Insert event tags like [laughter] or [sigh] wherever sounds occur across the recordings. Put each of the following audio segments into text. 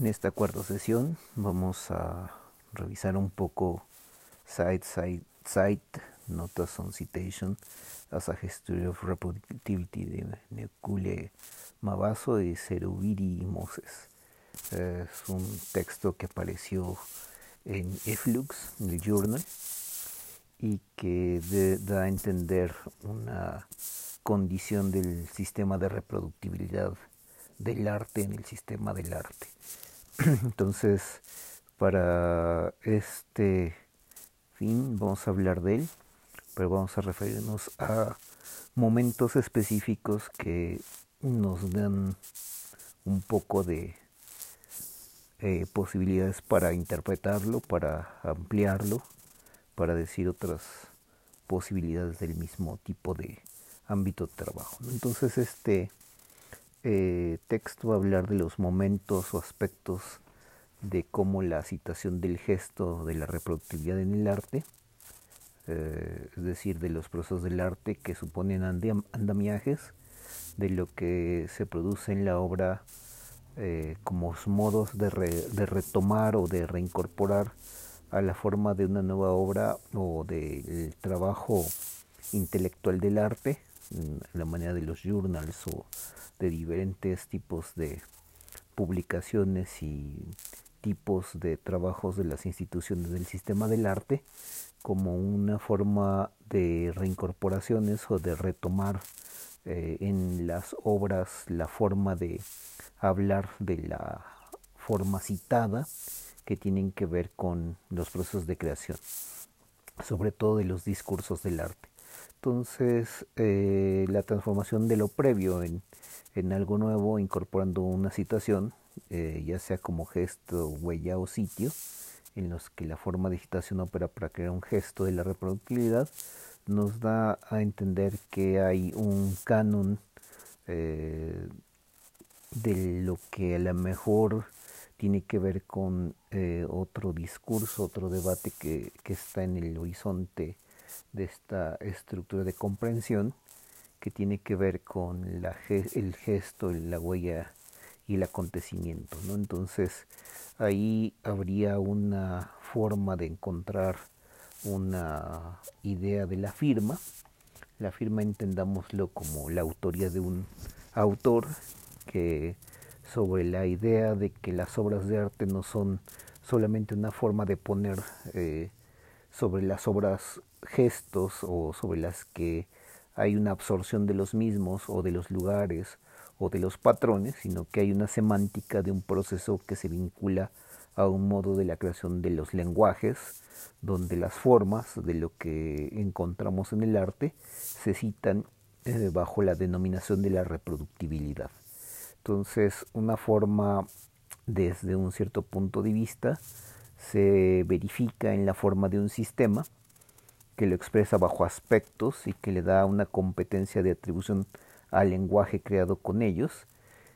En esta cuarta sesión vamos a revisar un poco Site, Site, Site, Notas on Citation as a History of Reproductivity de Nekule Mabaso y Serubiri Moses. Es un texto que apareció en Eflux, en el journal, y que de, da a entender una condición del sistema de reproductibilidad del arte en el sistema del arte. [clears throat] Entonces, para este fin vamos a hablar de él, pero vamos a referirnos a momentos específicos que nos dan un poco de eh, posibilidades para interpretarlo, para ampliarlo, para decir otras posibilidades del mismo tipo de ámbito de trabajo. Entonces este eh, texto hablar de los momentos o aspectos de cómo la citación del gesto de la reproductividad en el arte, eh, es decir, de los procesos del arte que suponen andamiajes, de lo que se produce en la obra eh, como modos de, de, retomar o de reincorporar a la forma de una nueva obra o del trabajo intelectual del arte, la manera de los journals o de diferentes tipos de publicaciones y tipos de trabajos de las instituciones del sistema del arte como una forma de reincorporaciones o de retomar eh, en las obras la forma de hablar de la forma citada que tienen que ver con los procesos de creación, sobre todo de los discursos del arte. Entonces, eh, la transformación de lo previo en, en, algo nuevo, incorporando una situación, eh, ya sea como gesto, huella o sitio, en los que la forma de citación opera para crear un gesto de la reproductibilidad, nos da a entender que hay un canon eh, de lo que a lo mejor tiene que ver con otro discurso, otro debate que, que está en el horizonte de esta estructura de comprensión que tiene que ver con la, el gesto, la huella y el acontecimiento. ¿no? Entonces ahí habría una forma de encontrar una idea de la firma. La firma entendámoslo como la autoría de un autor que sobre la idea de que las obras de arte no son solamente una forma de poner eh, sobre las obras gestos o sobre las que hay una absorción de los mismos o de los lugares o de los patrones, sino que hay una semántica de un proceso que se vincula a un modo de la creación de los lenguajes, donde las formas de lo que encontramos en el arte se citan eh, bajo la denominación de la reproductibilidad. Entonces, una forma desde un cierto punto de vista se verifica en la forma de un sistema que lo expresa bajo aspectos y que le da una competencia de atribución al lenguaje creado con ellos.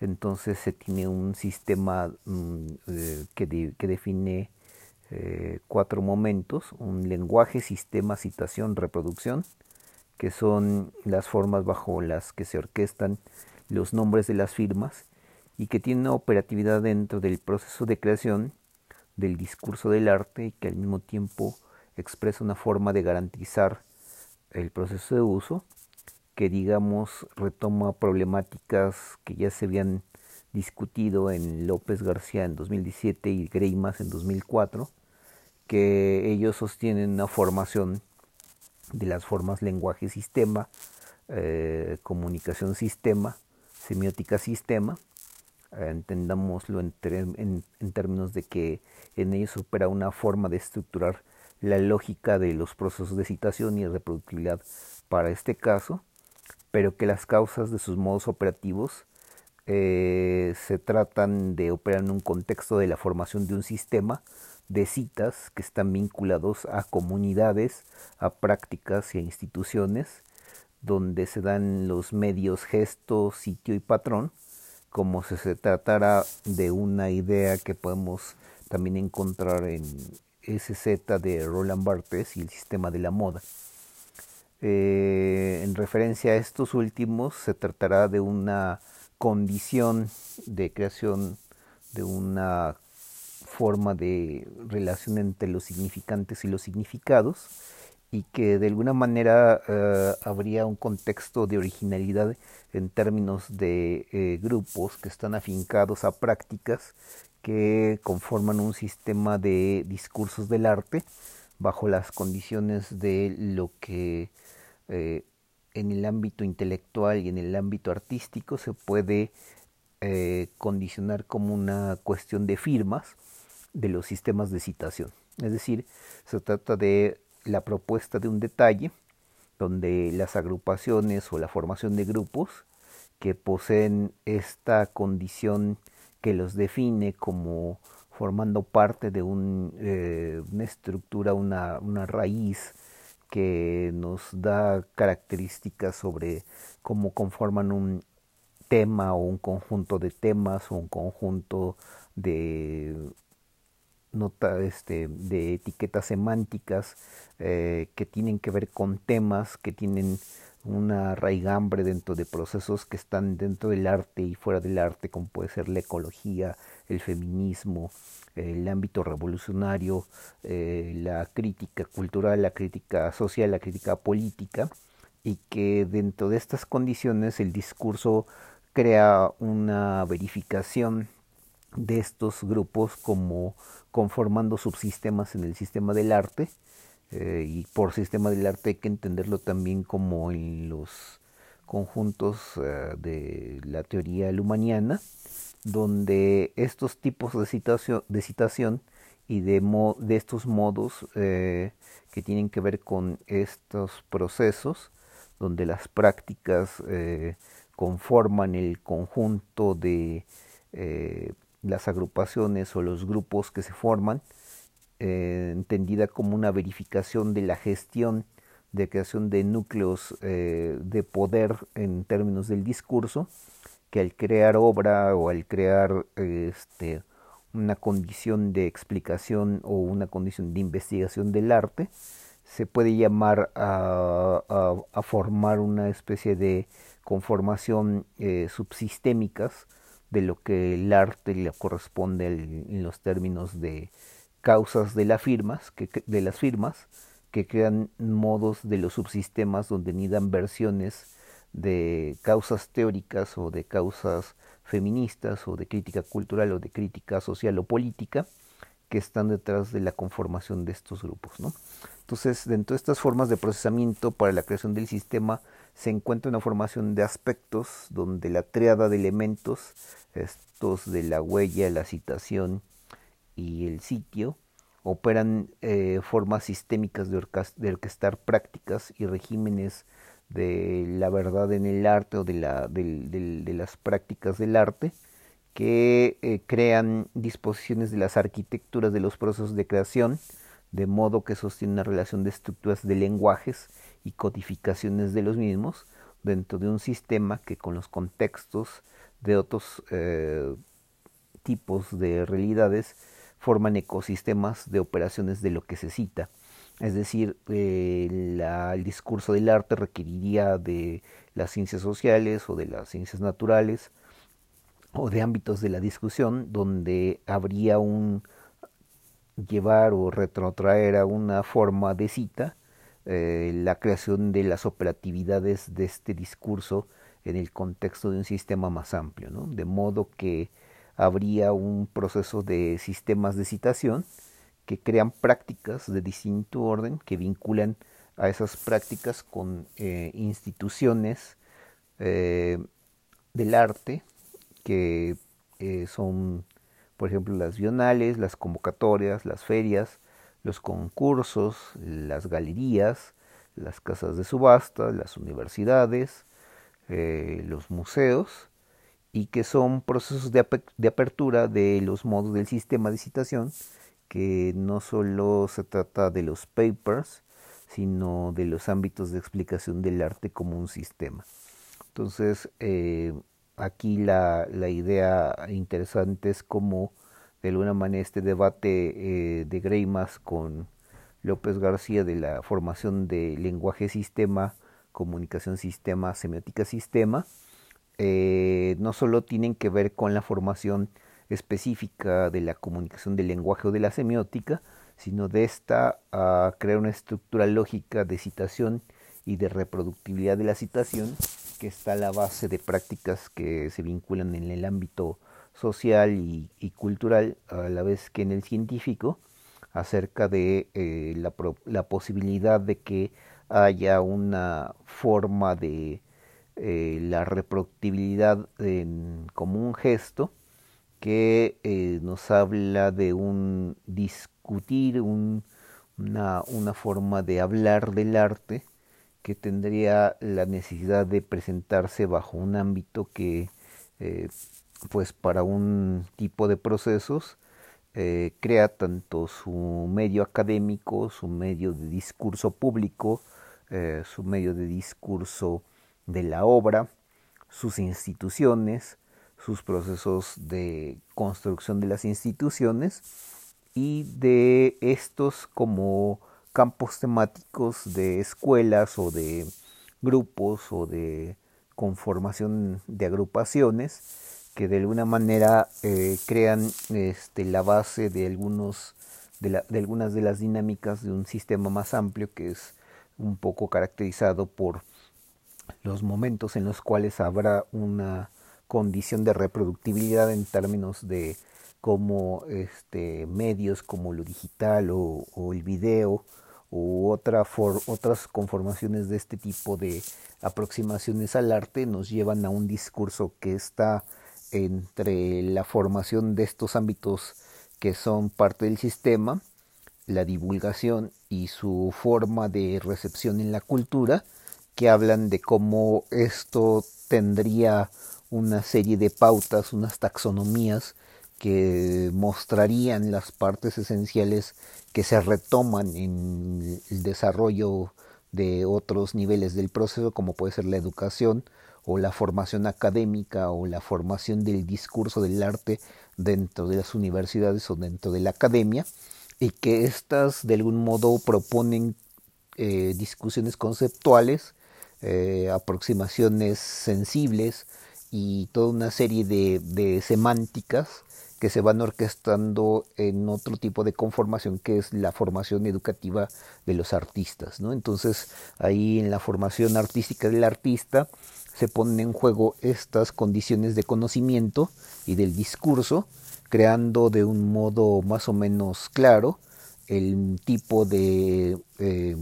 Entonces se tiene un sistema mm, eh, que, define eh, cuatro momentos, un lenguaje, sistema, citación, reproducción, que son las formas bajo las que se orquestan los nombres de las firmas y que tiene una operatividad dentro del proceso de creación del discurso del arte y que al mismo tiempo expresa una forma de garantizar el proceso de uso que digamos retoma problemáticas que ya se habían discutido en López García en 2017 y Greimas en 2004, que ellos sostienen una formación de las formas lenguaje sistema, eh, comunicación sistema, semiótica sistema, entendámoslo en, en, términos de que en ellos opera una forma de estructurar la lógica de los procesos de citación y reproductibilidad para este caso, pero que las causas de sus modos operativos eh, se tratan de operar en un contexto de la formación de un sistema de citas que están vinculados a comunidades, a prácticas y a instituciones, donde se dan los medios gesto, sitio y patrón, como si se tratara de una idea que podemos también encontrar en SZ de Roland Barthes y el sistema de la moda. Eh, en referencia a estos últimos, se tratará de una condición de creación de una forma de relación entre los significantes y los significados y que de alguna manera eh, habría un contexto de originalidad en términos de eh, grupos que están afincados a prácticas que conforman un sistema de discursos del arte bajo las condiciones de lo que eh, en el ámbito intelectual y en el ámbito artístico se puede condicionar como una cuestión de firmas de los sistemas de citación. Es decir, se trata de la propuesta de un detalle donde las agrupaciones o la formación de grupos que poseen esta condición que los define como formando parte de un, eh, una estructura, una, una raíz que nos da características sobre cómo conforman un tema o un conjunto de temas o un conjunto de nota este, de etiquetas semánticas eh, que tienen que ver con temas que tienen una raigambre dentro de procesos que están dentro del arte y fuera del arte, como puede ser la ecología, el feminismo, el ámbito revolucionario, eh, la crítica cultural, la crítica social, la crítica política, y que dentro de estas condiciones el discurso crea una verificación de estos grupos como conformando subsistemas en el sistema del arte eh, y por sistema del arte hay que entenderlo también como en los conjuntos eh, de la teoría lumaniana donde estos tipos de citación, de citación y de, de estos modos eh, que tienen que ver con estos procesos donde las prácticas conforman el conjunto de las agrupaciones o los grupos que se forman, eh, entendida como una verificación de la gestión de creación de núcleos eh, de poder en términos del discurso, que al crear obra o al crear este, una condición de explicación o una condición de investigación del arte, se puede llamar a, formar una especie de conformación eh, subsistémicas de lo que el arte le corresponde en los términos de causas de, las firmas, que, de las firmas que crean modos de los subsistemas donde nidan versiones de causas teóricas o de causas feministas o de crítica cultural o de crítica social o política que están detrás de la conformación de estos grupos. ¿no? Entonces, dentro de estas formas de procesamiento para la creación del sistema se encuentra una formación de aspectos donde la triada de elementos, estos de la huella, la citación y el sitio, operan eh, formas sistémicas de, orquestar prácticas y regímenes de la verdad en el arte o de, la, de, las prácticas del arte que eh, crean disposiciones de las arquitecturas de los procesos de creación, de modo que sostienen una relación de estructuras de lenguajes y codificaciones de los mismos dentro de un sistema que con los contextos de otros eh, tipos de realidades forman ecosistemas de operaciones de lo que se cita. Es decir, eh, el discurso del arte requeriría de las ciencias sociales o de las ciencias naturales o de ámbitos de la discusión donde habría un llevar o retrotraer a una forma de cita eh, la creación de las operatividades de este discurso en el contexto de un sistema más amplio, de modo que habría un proceso de sistemas de citación que crean prácticas de distinto orden que vinculan a esas prácticas con eh, instituciones eh, del arte que son, por ejemplo, las bienales, las convocatorias, las ferias, los concursos, las galerías, las casas de subasta, las universidades, eh, los museos, y que son procesos de, de, apertura de los modos del sistema de citación, que no solo se trata de los papers, sino de los ámbitos de explicación del arte como un sistema. Entonces, eh, aquí la, la idea interesante es cómo de alguna manera este debate eh, de Greimas con López García de la formación de lenguaje sistema, comunicación sistema, semiótica sistema, eh, no solo tienen que ver con la formación específica de la comunicación del lenguaje o de la semiótica, sino de esta a crear una estructura lógica de citación y de reproductibilidad de la citación que está a la base de prácticas que se vinculan en el ámbito social y, cultural, a la vez que en el científico, acerca de eh, la, la, posibilidad de que haya una forma de eh, la reproductibilidad como un gesto que eh, nos habla de un discutir, un, una, una forma de hablar del arte que tendría la necesidad de presentarse bajo un ámbito que, pues para un tipo de procesos, eh, crea tanto su medio académico, su medio de discurso público, eh, su medio de discurso de la obra, sus instituciones, sus procesos de construcción de las instituciones y de estos como campos temáticos de escuelas o de grupos o de conformación de agrupaciones que de alguna manera eh, crean este, la base de, algunos, de, algunas de las dinámicas de un sistema más amplio que es un poco caracterizado por los momentos en los cuales habrá una condición de reproductibilidad en términos de cómo este, medios como lo digital o, el video u otra otras conformaciones de este tipo de aproximaciones al arte nos llevan a un discurso que está entre la formación de estos ámbitos que son parte del sistema, la divulgación y su forma de recepción en la cultura, que hablan de cómo esto tendría una serie de pautas, unas taxonomías que mostrarían las partes esenciales que se retoman en el desarrollo de otros niveles del proceso, como puede ser la educación o la formación académica o la formación del discurso del arte dentro de las universidades o dentro de la academia, y que éstas de algún modo proponen eh, discusiones conceptuales, eh, aproximaciones sensibles y toda una serie de, de semánticas que se van orquestando en otro tipo de conformación que es la formación educativa de los artistas. ¿no? Entonces ahí en la formación artística del artista se ponen en juego estas condiciones de conocimiento y del discurso, creando de un modo más o menos claro el tipo de eh,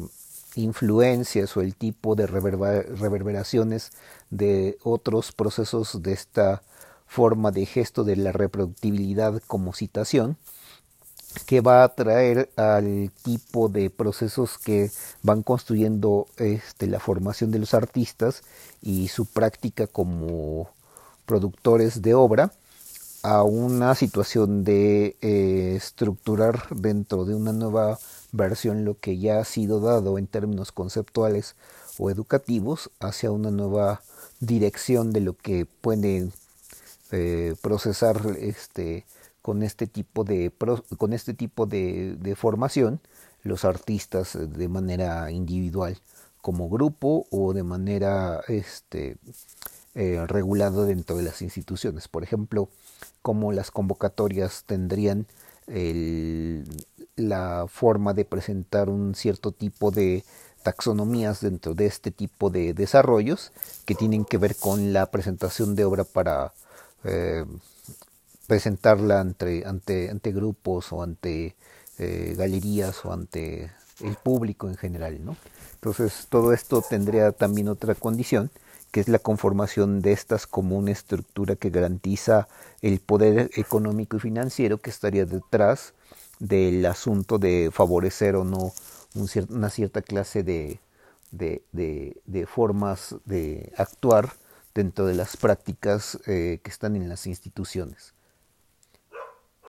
influencias o el tipo de reverberaciones de otros procesos de esta forma de gesto de la reproductibilidad como citación, que va a atraer al tipo de procesos que van construyendo este, la formación de los artistas y su práctica como productores de obra a una situación de eh, estructurar dentro de una nueva versión lo que ya ha sido dado en términos conceptuales o educativos hacia una nueva dirección de lo que puede eh, procesar este con este tipo de con este tipo de, formación los artistas de manera individual como grupo o de manera este eh, dentro de las instituciones. Por ejemplo como las convocatorias tendrían la forma de presentar un cierto tipo de taxonomías dentro de este tipo de desarrollos que tienen que ver con la presentación de obra para eh, presentarla ante, ante, ante, grupos o ante eh, galerías o ante el público en general. ¿no? Entonces todo esto tendría también otra condición que es la conformación de estas como una estructura que garantiza el poder económico y financiero que estaría detrás del asunto de favorecer o no una cierta clase de, de, de formas de actuar dentro de las prácticas eh, que están en las instituciones.